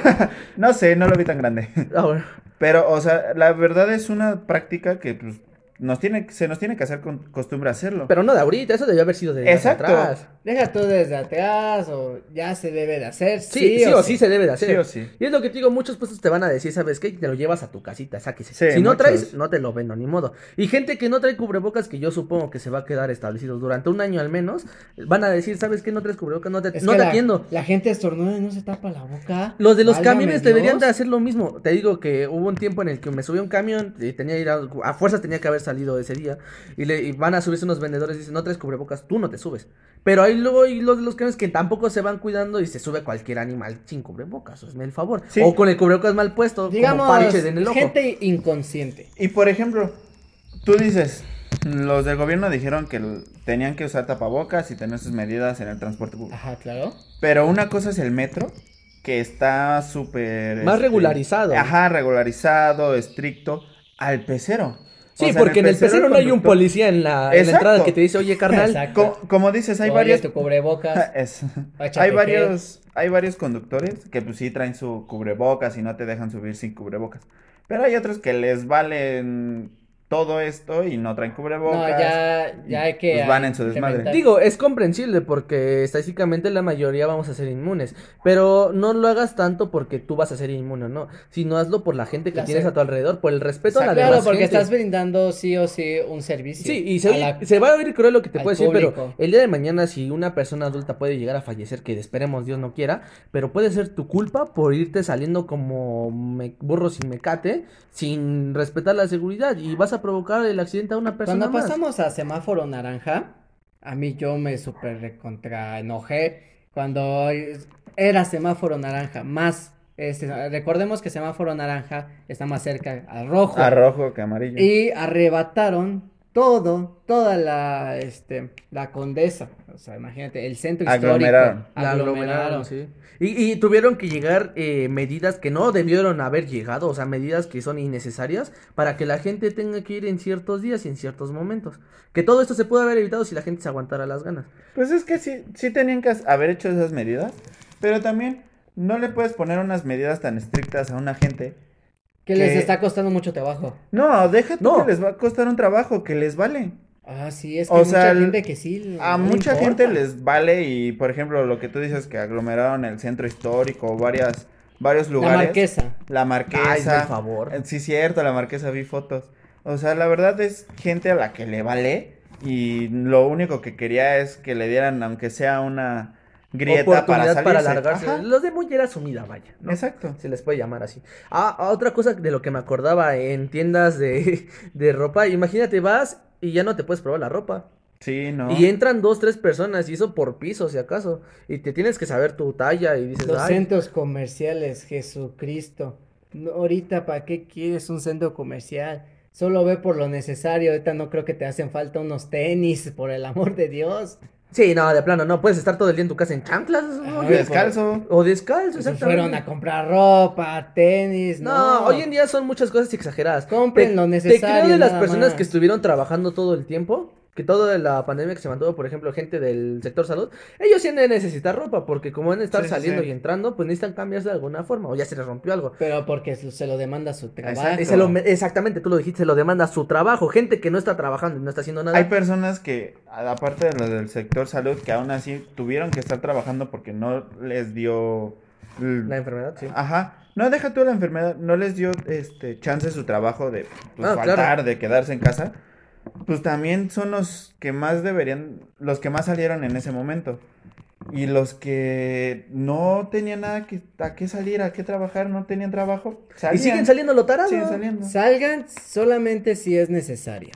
no sé, no lo vi tan grande. Ah. Pero, o sea, la verdad es una práctica que pues, nos tiene, se nos tiene que hacer con costumbre hacerlo. Pero no de ahorita, eso debió haber sido de Exacto. atrás. Deja tú desde atrás o ya se debe de hacer. Sí, sí, o sí se debe de hacer. Sí o sí. Y es lo que te digo, muchos puestos te van a decir, ¿sabes qué? Te lo llevas a tu casita, sáquese. Sí, si no muchos. traes, no te lo vendo, ni modo. Y gente que no trae cubrebocas, que yo supongo que se va a quedar establecido durante un año al menos, van a decir, ¿sabes qué? No traes cubrebocas, no te, Es no que te la, atiendo. La gente estornuda y no se tapa la boca. Los de los Válgame camiones Dios. deberían de hacer lo mismo. Te digo que hubo un tiempo en el que me subí a un camión y tenía que ir a, a fuerzas tenía que haber salido ese día y, le, y van a subirse unos vendedores y dicen, no traes cubrebocas, tú no te subes. Pero ahí luego hay los de los camiones que tampoco se van cuidando y se sube cualquier animal sin cubrebocas, hazme el favor. Sí. O con el cubrebocas mal puesto, Digamos, como parches en el ojo. gente inconsciente. Y por ejemplo, tú dices, los del gobierno dijeron que tenían que usar tapabocas y tener sus medidas en el transporte público. Ajá, claro. Pero una cosa es el metro, que está súper... Más este, regularizado. Ajá, regularizado, estricto, al pecero. Sí, O sea, porque en el pecero no hay un policía en la, en la Exacto. entrada que te dice, oye, carnal. Co- como dices, hay Oye, varias... tu cubrebocas. [laughs] Es- hay varios hay varios conductores que pues sí traen su cubrebocas y no te dejan subir sin cubrebocas. Pero hay otros que les valen todo esto y no traen cubrebocas. No, ya, ya hay que. Pues van en su desmadre. Digo, es comprensible porque estadísticamente la mayoría vamos a ser inmunes, pero no lo hagas tanto porque tú vas a ser inmune, ¿no? Sino hazlo por la gente que tienes se- a tu alrededor, por el respeto a la Claro, demás porque gente. estás brindando sí o sí un servicio. Sí, y se, a oye- la- se va a oír cruel lo que te puedo decir, pero el día de mañana si una persona adulta puede llegar a fallecer, que esperemos Dios no quiera, pero puede ser tu culpa por irte saliendo como me- burro sin mecate, sin respetar la seguridad y vas a provocar el accidente a una persona Cuando más. pasamos a semáforo naranja, a mí yo me super recontra enojé cuando era semáforo naranja, más este, recordemos que semáforo naranja está más cerca al rojo A rojo que amarillo. y arrebataron todo, toda la este la condesa, o sea, imagínate, el centro histórico Aglomeraron. La aglomeraron, aglomeraron. sí. Y, y tuvieron que llegar eh, medidas que no debieron haber llegado, o sea, medidas que son innecesarias para que la gente tenga que ir en ciertos días y en ciertos momentos. Que todo esto se puede haber evitado si la gente se aguantara las ganas. Pues es que sí, sí tenían que haber hecho esas medidas, pero también no le puedes poner unas medidas tan estrictas a una gente. Que les está costando mucho trabajo. No, deja tú No. que les va a costar un trabajo, que les vale. Ah, sí, es que O hay sea, mucha gente que sí. A no mucha importa. gente les vale y, por ejemplo, lo que tú dices que aglomeraron el centro histórico, varias, varios La lugares. marquesa. La Ay, marquesa. por favor. Eh, Sí, cierto, la marquesa vi fotos. O sea, la verdad es gente a la que le vale y lo único que quería es que le dieran, aunque sea una grieta para Oportunidad salirse. para alargarse. Ajá, Los de mollera sumida, vaya. ¿no? Exacto. Se les puede llamar así. Ah, ah, otra cosa de lo que me acordaba en tiendas de, [laughs] de ropa. Imagínate, vas y ya no te puedes probar la ropa. Sí, no. Y entran dos, tres personas y eso por piso, si acaso. Y te tienes que saber tu talla y dices, Los ay, centros comerciales, Jesucristo. No, ahorita, ¿para qué quieres un centro comercial? Solo ve por lo necesario. Ahorita no creo que te hacen falta unos tenis, por el amor de Dios. Sí, no, de plano, no. Puedes estar todo el día en tu casa en chanclas. ¿no? Ajá. Descalzo. O descalzo, exactamente. fueron a comprar ropa, tenis, No, no. hoy en día son muchas cosas exageradas. Compren Te- lo Te necesario, creo de las personas más. que estuvieron trabajando todo el tiempo, que toda la pandemia que se mantuvo, por ejemplo, gente del sector salud, ellos sí han de necesitar ropa, porque como van a estar Sí, sí, saliendo sí. y entrando, pues necesitan cambiarse de alguna forma, o ya se les rompió algo. Pero porque se lo demanda su trabajo. Se lo exactamente, tú lo dijiste, se lo demanda su trabajo. Gente que no está trabajando y no está haciendo nada. Hay personas que, aparte de lo del sector salud, que aún así tuvieron que estar trabajando porque no les dio... La enfermedad, sí. Ajá. No, deja tú la enfermedad, no les dio este chance su trabajo de pues, Ah, faltar, claro. de quedarse en casa. Pues también son los que más deberían, los que más salieron en ese momento. Y los que no tenían nada que, a qué salir, a qué trabajar, no tenían trabajo, Y salían. siguen saliendo lo tarado. Siguen saliendo. Salgan solamente si es necesario.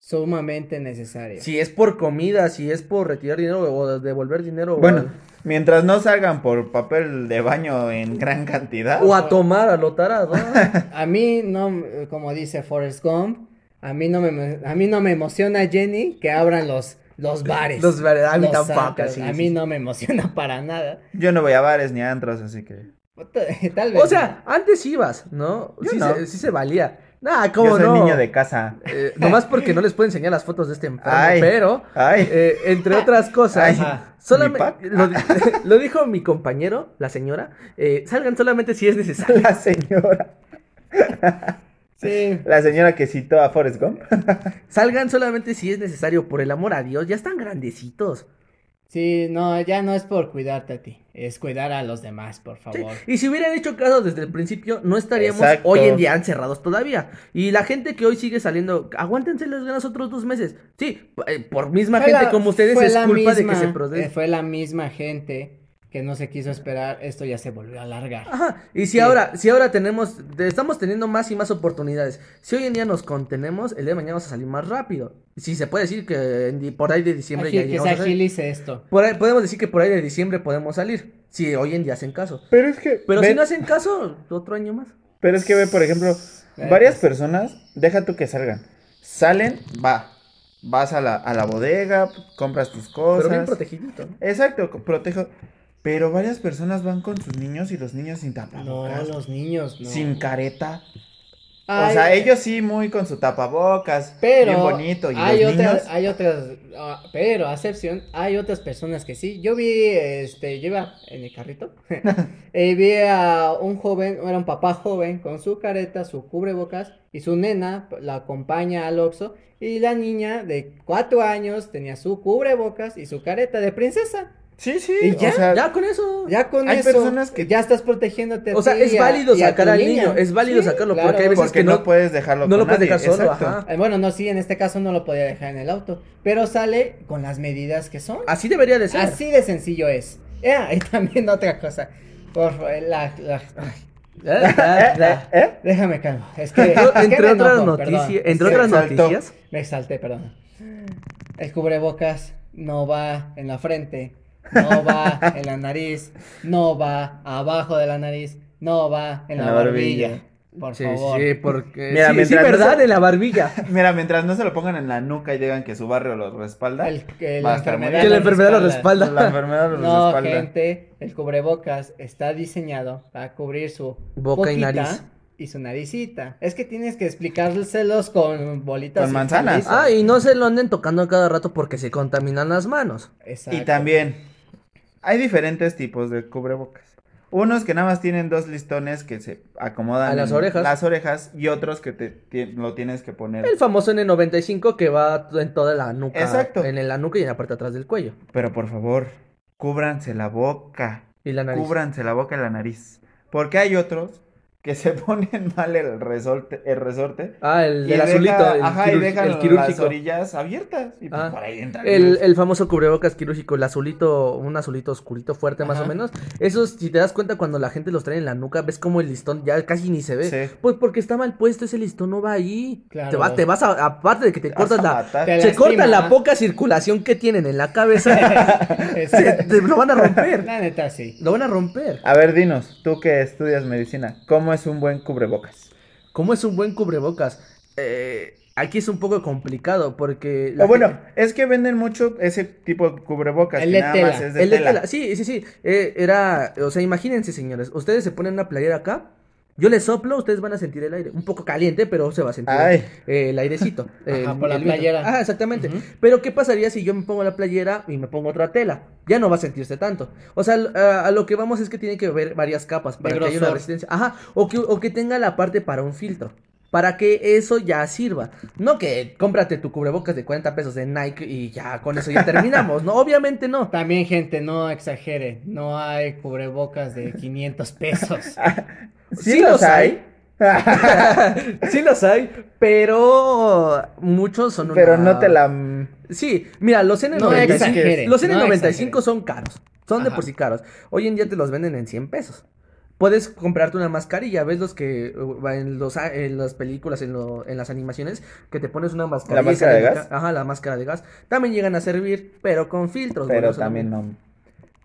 Sumamente necesario. Si es por comida, si es por retirar dinero o devolver dinero. o Bueno, al- mientras no salgan por papel de baño en gran cantidad. O a tomar a lo tarado. [laughs] A mí no, como dice Forrest Gump, a mí no me, a mí no me emociona Jenny que abran los, los bares. Los bares, a mí los tampoco, sí, a sí, mí sí. no me emociona [laughs] para nada. Yo no voy a bares ni a antros, así que. [laughs] Tal vez. O sea, antes ibas, ¿no? Yo sí, no. Se, sí se valía. Nah, ¿cómo Yo soy no? niño de casa. Eh, nomás porque no les puedo enseñar las fotos de este enfermo, Ay. pero, Ay. eh, entre otras cosas, Ay. solamente, lo, [laughs] lo dijo mi compañero, la señora, eh, salgan solamente si es necesario. La señora. Sí. [laughs] La señora que citó a Forrest Gump. [laughs] Salgan solamente si es necesario, por el amor a Dios, ya están grandecitos. Sí, no, ya no es por cuidarte a ti, es cuidar a los demás, por Sí, favor. Y si hubieran hecho caso desde el principio, no estaríamos Exacto. hoy en día encerrados todavía. Y la gente que hoy sigue saliendo, aguántense las ganas otros dos meses. Sí, eh, por misma Fue gente la- como ustedes fue es la culpa de misma- que se eh, procese. Fue la misma gente que no se quiso esperar, esto ya se volvió a alargar. Ajá, y si Sí. ahora, si ahora tenemos, te- estamos teniendo más y más oportunidades, si hoy en día nos contenemos, el día de mañana vamos a salir más rápido. Si se puede decir que en por ahí de diciembre Agi- ya que se agilice esto. Por ahí- podemos decir que por ahí de diciembre podemos salir, si hoy en día hacen caso. Pero es que. Pero ve- si no hacen caso, otro año más. Pero es que ve, por ejemplo, varias pues. personas, deja tú que salgan. Salen, va. Vas a la, a la bodega, compras tus cosas. Pero bien protegidito. ¿no? Exacto, protejo. Pero varias personas van con sus niños y los niños sin No, tapabocas. los niños, no. Sin careta. o sea, ellos sí muy con su tapabocas. pero bien bonito. Y hay los otras, niños. hay otras, ah, pero a excepción, hay otras personas que sí. Yo vi, este, yo iba en el carrito, [laughs] [laughs] y vi a un joven, era un papá joven, con su careta, su cubrebocas, y su nena la acompaña al Oxxo, y la niña de cuatro años tenía su cubrebocas y su careta de princesa. Sí, sí. ¿Y ya? O sea, Ya con eso. Ya con Hay eso, personas que- ya estás protegiéndote O sea, es válido a sacar al niño, es válido Sí, sacarlo, claro. porque hay veces porque que no, no, puedes dejarlo no lo puedes nadie, dejar solo, ajá. Eh, Bueno, no, sí, en este caso no lo podía dejar en el auto, pero sale con las medidas que son. Así debería de ser. Así de sencillo es. [laughs] Ah, y también otra cosa. Por la, la- Eh, eh, eh. ¿Eh? déjame calmo. Es que, Entre, es que entre me otras enojo, Es entre otras exaltó. noticias, Me exalté, perdón. El cubrebocas no va en la frente, no va en la nariz, no va abajo de la nariz, no va en la, la barbilla. barbilla. Por sí, favor. sí, porque [laughs] Mira, sí, sí, no verdad, se- en la barbilla. [laughs] Mira, mientras no se lo pongan en la nuca y digan que su barrio los respalda. El- que la enfermedad, Que la lo enfermedad lo respalda. La enfermedad los [laughs] No, respalda. gente, el cubrebocas está diseñado para cubrir su Boca y nariz. y su naricita. Es que tienes que explicárselos con bolitas Con manzanas. Ah, y no se lo anden tocando a cada rato porque se contaminan las manos. Exacto. Y también hay diferentes tipos de cubrebocas. Unos que nada más tienen dos listones que se acomodan A las orejas. las orejas y otros que te, lo tienes que poner. El famoso N95 que va en toda la nuca. Exacto. En la nuca y en la parte de atrás del cuello. Pero por favor, cúbranse la boca. Y la nariz. Cúbranse la boca y la nariz. Porque hay otros que se [laughs] ponen mal el resorte, el resorte Ah, el deja- azulito. El, ajá, y quirúrgico- dejan el las quirúrgico. orillas abiertas y pues Ah, por ahí entran. El, el famoso cubrebocas quirúrgico, el azulito, un azulito oscurito fuerte más o menos. Esos, si te das cuenta, cuando la gente los trae en la nuca, ves como el listón ya casi ni se ve. Sí. Pues porque está mal puesto, ese listón no va ahí. Claro. Te, va, te vas a, aparte de que te cortas la... Te Se corta la poca circulación que tienen en la cabeza. [laughs] se- Exacto. te lo van a romper. La neta, sí. Lo van a romper. A ver, dinos, tú que estudias medicina, ¿cómo es un buen cubrebocas? ¿Cómo es un buen cubrebocas? Eh, aquí es un poco complicado porque... O bueno, gente- es que venden mucho ese tipo de cubrebocas. El que de nada tela. más es de el de tela. tela, sí, sí, sí. eh, era, o sea, imagínense, señores, ustedes se ponen una playera acá, yo les soplo, ustedes van a sentir el aire, un poco caliente, pero se va a sentir Ay. eh, el airecito. el- por la el playera. Ah, exactamente. Pero ¿qué pasaría si yo me pongo la playera y me pongo otra tela? Ya no va a sentirse tanto. O sea, a, a lo que vamos es que tiene que haber varias capas para que haya una resistencia. Ajá, o que, o que tenga la parte para un filtro. Para que eso ya sirva. No que cómprate tu cubrebocas de 40 pesos de Nike y ya con eso ya terminamos. No, obviamente no. También, gente, no exagere. No hay cubrebocas de 500 pesos. [laughs] Sí, los hay. [laughs] sí los hay, pero muchos son pero no te la. Sí, mira, los N95, No exagere. los no N95 exagere. son caros. Son de por sí caros. Hoy en día te los venden en 100 pesos. Puedes comprarte una mascarilla, ves los que uh, en, los, a- en las películas, en, lo- en las animaciones, que te pones una mascarilla. y máscara de gas? Ajá, la máscara de gas. También llegan a servir, pero con filtros. Pero bueno, también no-.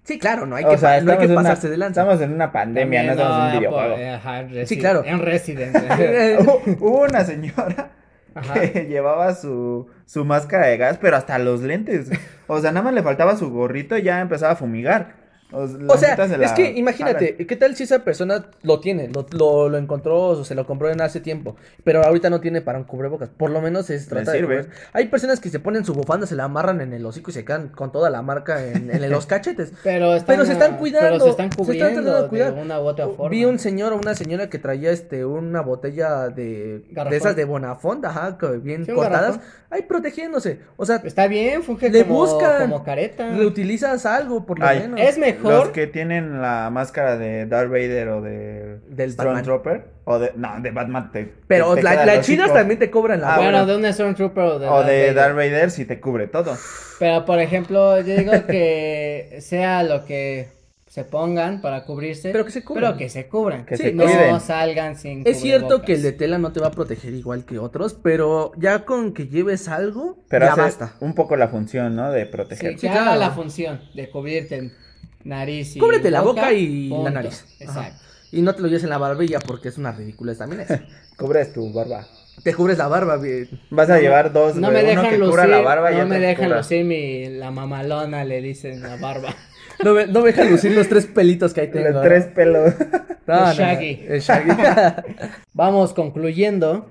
Sí, claro, no hay o que, sea, pa- no hay estamos que en una- pasarse de lanza. Estamos en una pandemia, no estamos en un no, videojuego. por- ajá, en Sí, claro. En Resident. [laughs] Hubo una señora Ajá. que [laughs] llevaba su, su máscara de gas, pero hasta los lentes. O sea, nada más le faltaba su gorrito y ya empezaba a fumigar. O, O sea, es que imagínate, ¿qué tal si esa persona lo tiene, lo, lo, lo encontró o se lo compró en hace tiempo, pero ahorita no tiene para un cubrebocas? Por lo menos es trata de sirve. cubrir. Hay personas que se ponen su bufanda, se la amarran en el hocico y se quedan con toda la marca en, en los cachetes. [laughs] Pero, están, Pero se están cuidando, Pero se están se están cubriendo tratando de cuidar. una u otra forma. Vi un señor o una señora que traía este una botella de, Garrafón. de esas de Bonafont, ajá, que bien Sí, cortadas, ahí protegiéndose. O sea, Está bien, funge Le como, buscan. como careta. reutilizas algo por lo Ay, menos. Es mejor. Los que tienen la máscara de Darth Vader o de Del. Stormtrooper o de no, de Batman te Pero te la- las chinas también te cobran la Ah, bueno, de un Stormtrooper o de, o de Darth Darth Vader. Sí te cubre todo. Pero, por ejemplo, yo digo que sea lo que se pongan para cubrirse. Pero que se cubran. Pero que se cubran. Que Sí, se no cuiden. salgan sin Es cierto que el de tela no te va a proteger igual que otros, pero ya con que lleves algo, Pero ya hace basta. un poco la función, ¿no? De Sí, proteger. Sí, claro. la función de cubrirte nariz y Cúbrete la boca y la nariz. Ajá. Exacto. Y no te lo lleves en la barbilla porque es una ridícula también eso. [laughs] Cubres tu barba. te cubres la barba, bien. Vas a No llevar dos, No güey, me uno dejan que lucir, cubra la barba y no me dejan cubra- lucir mi, la mamalona, le dicen la barba. [laughs] No me, no me dejan lucir los tres pelitos que ahí tengo. Los tres pelos. [laughs] No, Shaggy. el Shaggy. Vamos concluyendo.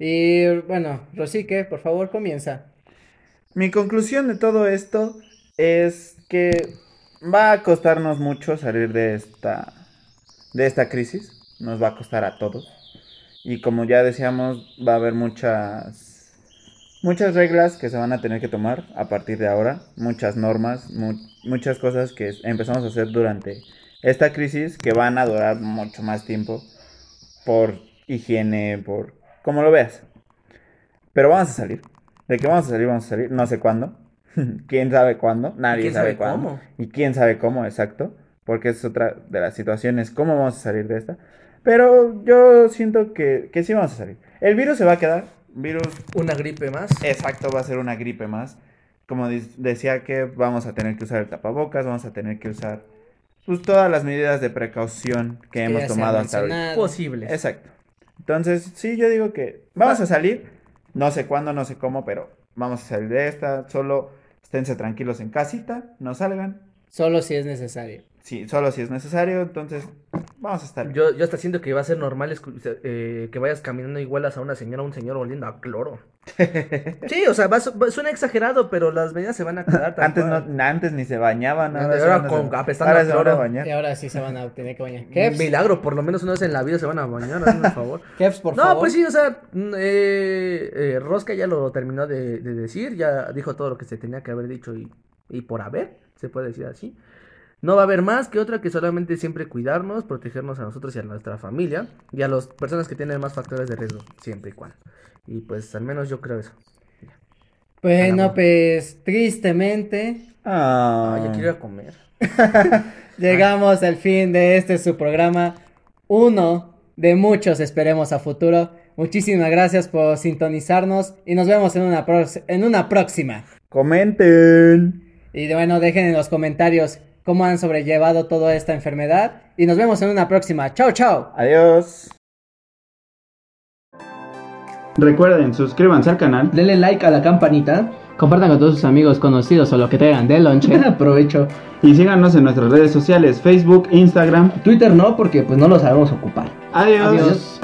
Y bueno, Rosique, por favor, comienza. Mi conclusión de todo esto es que va a costarnos mucho salir de esta de esta crisis, nos va a costar a todos. Y como ya decíamos, va a haber muchas muchas reglas que se van a tener que tomar a partir de ahora, muchas normas, mu- muchas cosas que empezamos a hacer durante esta crisis que van a durar mucho más tiempo por higiene, por como lo veas. Pero vamos a salir. De que vamos a salir, vamos a salir. No sé cuándo. [laughs] ¿Quién sabe cuándo? Nadie quién sabe, sabe cuándo. cómo? Y quién sabe cómo, exacto. Porque es otra de las situaciones. ¿Cómo vamos a salir de esta? Pero yo siento que, que sí vamos a salir. El virus se va a quedar. Virus, Una gripe más. exacto, va a ser una gripe más. Como decía que vamos a tener que usar el tapabocas, vamos a tener que usar pues, todas las medidas de precaución que hemos tomado hasta ahora. mencionado. Posibles. Exacto. Entonces, sí, yo digo que vamos a salir. No sé cuándo, no sé cómo, pero vamos a salir de esta. Solo esténse tranquilos en casita, no salgan. Solo si es necesario. Sí, solo si es necesario. Entonces, vamos a estar. Yo, yo hasta siento que va a ser normal eh, que vayas caminando igual a una señora o un señor oliendo a cloro. [laughs] sí, o sea, va, su- va- suena exagerado, pero las medidas se van a quedar Antes, cual. no, antes ni se bañaban. Ahora, Ahora se van a- con- apestando ahora a se van a cloro. bañar. Y ahora sí se van a tener que bañar. Milagro, por lo menos una vez en la vida se van a bañar, el favor. [laughs] Kevs, por no, favor. pues sí, o sea, mm, eh, eh, Rosca ya lo terminó de, de decir, ya dijo todo lo que se tenía que haber dicho y, y por haber, se puede decir así. No va a haber más que otra que solamente siempre cuidarnos, protegernos a nosotros y a nuestra familia y a las personas que tienen más factores de riesgo, siempre y cuando. Y pues al menos yo creo eso. Bueno, pues tristemente Ah, Ay, ya quiero ir a comer. [laughs] llegamos al fin de este su programa. Uno de muchos, esperemos a futuro. Muchísimas gracias por sintonizarnos y nos vemos en una, en una próxima. Comenten. Y bueno, dejen en los comentarios cómo han sobrellevado toda esta enfermedad. Y nos vemos en una próxima. Chao, chao. Adiós. Recuerden, suscríbanse al canal. Denle like a la campanita. Compartan con todos sus amigos, conocidos o lo que tengan de lonche. [laughs] Aprovecho. Y síganos en nuestras redes sociales, Facebook, Instagram. Twitter no, porque pues no lo sabemos ocupar. Adiós. Adiós.